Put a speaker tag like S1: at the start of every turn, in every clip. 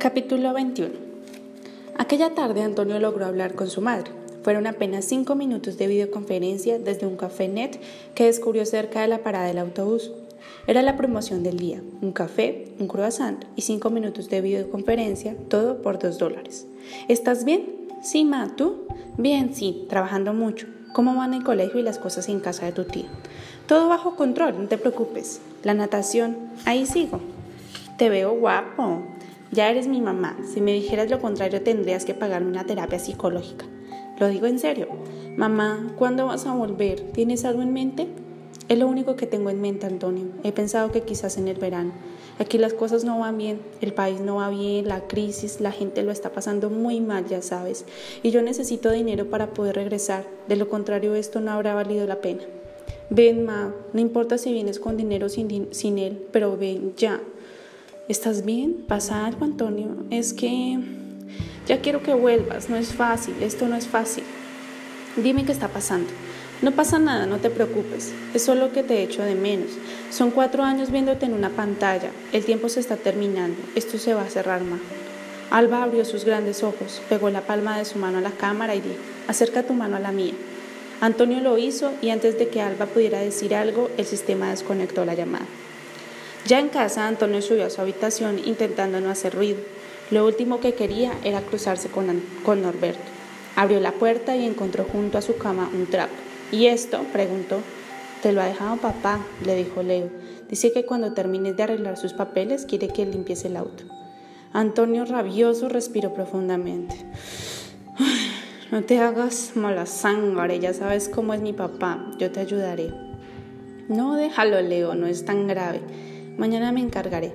S1: Capítulo 21 Aquella tarde Antonio logró hablar con su madre. Fueron apenas cinco minutos de videoconferencia desde un café net que descubrió cerca de la parada del autobús. Era la promoción del día, un café, un croissant y cinco minutos de videoconferencia, todo por dos dólares. ¿Estás bien? Sí, ma, ¿tú? Bien, sí, trabajando mucho. ¿Cómo van el colegio y las cosas en casa de tu tía? Todo bajo control, no te preocupes. La natación, ahí sigo. Te veo guapo. Ya eres mi mamá. Si me dijeras lo contrario tendrías que pagarme una terapia psicológica. Lo digo en serio. Mamá, ¿cuándo vas a volver? ¿Tienes algo en mente? Es lo único que tengo en mente, Antonio. He pensado que quizás en el verano. Aquí las cosas no van bien, el país no va bien, la crisis, la gente lo está pasando muy mal, ya sabes. Y yo necesito dinero para poder regresar. De lo contrario, esto no habrá valido la pena. Ven, ma, no importa si vienes con dinero o sin, sin él, pero ven ya. ¿Estás bien? ¿Pasa algo, Antonio? Es que ya quiero que vuelvas. No es fácil. Esto no es fácil. Dime qué está pasando. No pasa nada, no te preocupes. Es solo que te echo de menos. Son cuatro años viéndote en una pantalla. El tiempo se está terminando. Esto se va a cerrar más. Alba abrió sus grandes ojos, pegó la palma de su mano a la cámara y dijo, acerca tu mano a la mía. Antonio lo hizo y antes de que Alba pudiera decir algo, el sistema desconectó la llamada. Ya en casa, Antonio subió a su habitación intentando no hacer ruido. Lo último que quería era cruzarse con, con Norberto. Abrió la puerta y encontró junto a su cama un trapo. ¿Y esto? preguntó. Te lo ha dejado papá, le dijo Leo. Dice que cuando termines de arreglar sus papeles quiere que limpies el auto. Antonio rabioso respiró profundamente. No te hagas mala sangre, ya sabes cómo es mi papá, yo te ayudaré. No, déjalo, Leo, no es tan grave. Mañana me encargaré.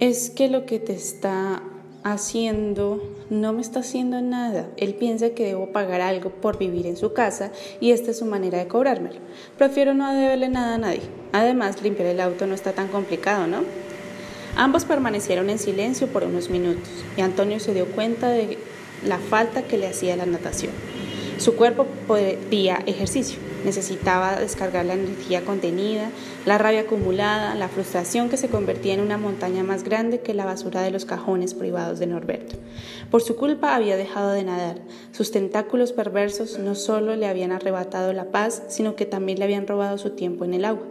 S1: Es que lo que te está haciendo no me está haciendo nada. Él piensa que debo pagar algo por vivir en su casa y esta es su manera de cobrármelo. Prefiero no deberle nada a nadie. Además, limpiar el auto no está tan complicado, ¿no? Ambos permanecieron en silencio por unos minutos y Antonio se dio cuenta de la falta que le hacía la natación. Su cuerpo pedía ejercicio, necesitaba descargar la energía contenida, la rabia acumulada, la frustración que se convertía en una montaña más grande que la basura de los cajones privados de Norberto. Por su culpa había dejado de nadar. Sus tentáculos perversos no solo le habían arrebatado la paz, sino que también le habían robado su tiempo en el agua.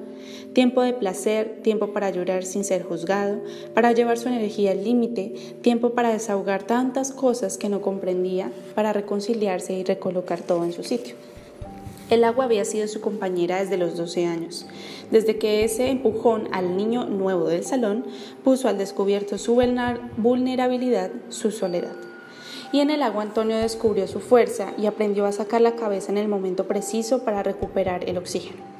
S1: Tiempo de placer, tiempo para llorar sin ser juzgado, para llevar su energía al límite, tiempo para desahogar tantas cosas que no comprendía, para reconciliarse y recolocar todo en su sitio. El agua había sido su compañera desde los 12 años, desde que ese empujón al niño nuevo del salón puso al descubierto su vulnerabilidad, su soledad. Y en el agua Antonio descubrió su fuerza y aprendió a sacar la cabeza en el momento preciso para recuperar el oxígeno.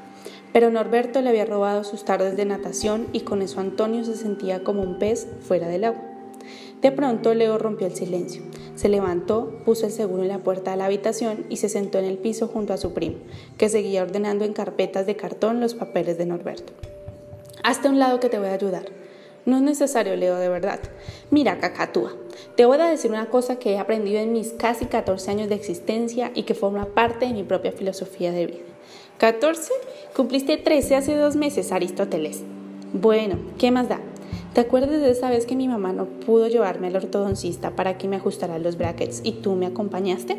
S1: Pero Norberto le había robado sus tardes de natación y con eso Antonio se sentía como un pez fuera del agua. De pronto Leo rompió el silencio. Se levantó, puso el seguro en la puerta de la habitación y se sentó en el piso junto a su primo, que seguía ordenando en carpetas de cartón los papeles de Norberto. Hazte a un lado que te voy a ayudar. No es necesario, Leo, de verdad. Mira, cacatúa, te voy a decir una cosa que he aprendido en mis casi 14 años de existencia y que forma parte de mi propia filosofía de vida. ¿14? Cumpliste 13 hace dos meses, Aristóteles. Bueno, ¿qué más da? ¿Te acuerdas de esa vez que mi mamá no pudo llevarme al ortodoncista para que me ajustara los brackets y tú me acompañaste?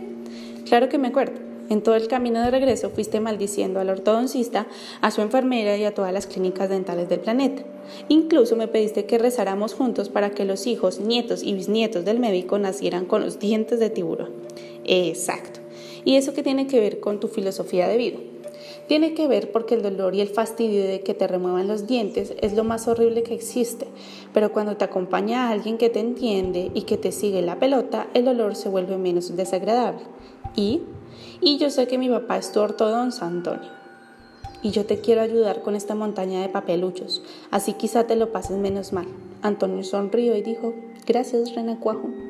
S1: Claro que me acuerdo. En todo el camino de regreso fuiste maldiciendo al ortodoncista, a su enfermera y a todas las clínicas dentales del planeta. Incluso me pediste que rezáramos juntos para que los hijos, nietos y bisnietos del médico nacieran con los dientes de tiburón. Exacto. ¿Y eso qué tiene que ver con tu filosofía de vida? Tiene que ver porque el dolor y el fastidio de que te remuevan los dientes es lo más horrible que existe, pero cuando te acompaña a alguien que te entiende y que te sigue la pelota, el dolor se vuelve menos desagradable. Y, y yo sé que mi papá es tu ortodonza, Antonio. Y yo te quiero ayudar con esta montaña de papeluchos, así quizá te lo pases menos mal. Antonio sonrió y dijo, gracias, Renacuajo.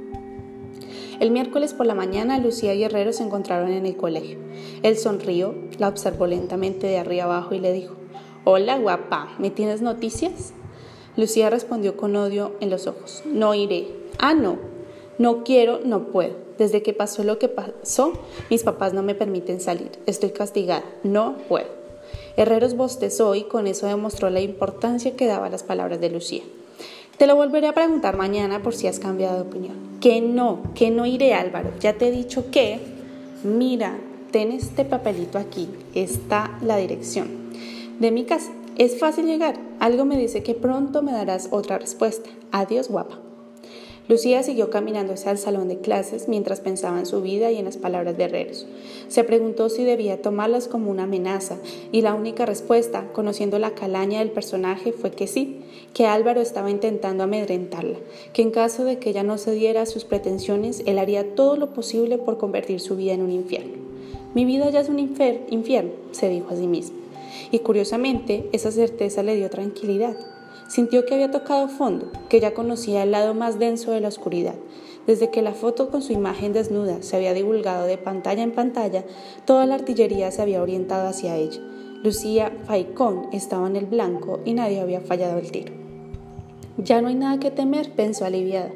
S1: El miércoles por la mañana Lucía y Herrero se encontraron en el colegio. Él sonrió, la observó lentamente de arriba abajo y le dijo, Hola guapa, ¿me tienes noticias? Lucía respondió con odio en los ojos, No iré. Ah, no, no quiero, no puedo. Desde que pasó lo que pasó, mis papás no me permiten salir. Estoy castigada, no puedo. Herreros bostezó y con eso demostró la importancia que daba las palabras de Lucía. Te lo volveré a preguntar mañana por si has cambiado de opinión. Que no, que no iré Álvaro. Ya te he dicho que, mira, ten este papelito aquí, está la dirección de mi casa. Es fácil llegar. Algo me dice que pronto me darás otra respuesta. Adiós, guapa. Lucía siguió caminando hacia el salón de clases mientras pensaba en su vida y en las palabras de Herreros. Se preguntó si debía tomarlas como una amenaza y la única respuesta, conociendo la calaña del personaje, fue que sí, que Álvaro estaba intentando amedrentarla, que en caso de que ella no cediera a sus pretensiones, él haría todo lo posible por convertir su vida en un infierno. Mi vida ya es un infierno, se dijo a sí misma. Y curiosamente, esa certeza le dio tranquilidad. Sintió que había tocado fondo, que ya conocía el lado más denso de la oscuridad. Desde que la foto con su imagen desnuda se había divulgado de pantalla en pantalla, toda la artillería se había orientado hacia ella. Lucía Faicón estaba en el blanco y nadie había fallado el tiro. Ya no hay nada que temer, pensó aliviada.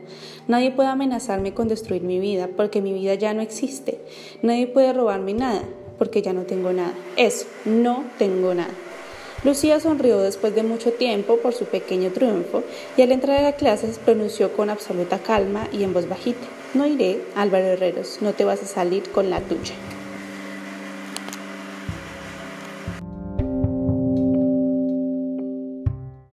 S1: Nadie puede amenazarme con destruir mi vida, porque mi vida ya no existe. Nadie puede robarme nada, porque ya no tengo nada. Eso, no tengo nada. Lucía sonrió después de mucho tiempo por su pequeño triunfo y al entrar a la clase pronunció con absoluta calma y en voz bajita, no iré, Álvaro Herreros, no te vas a salir con la tuya.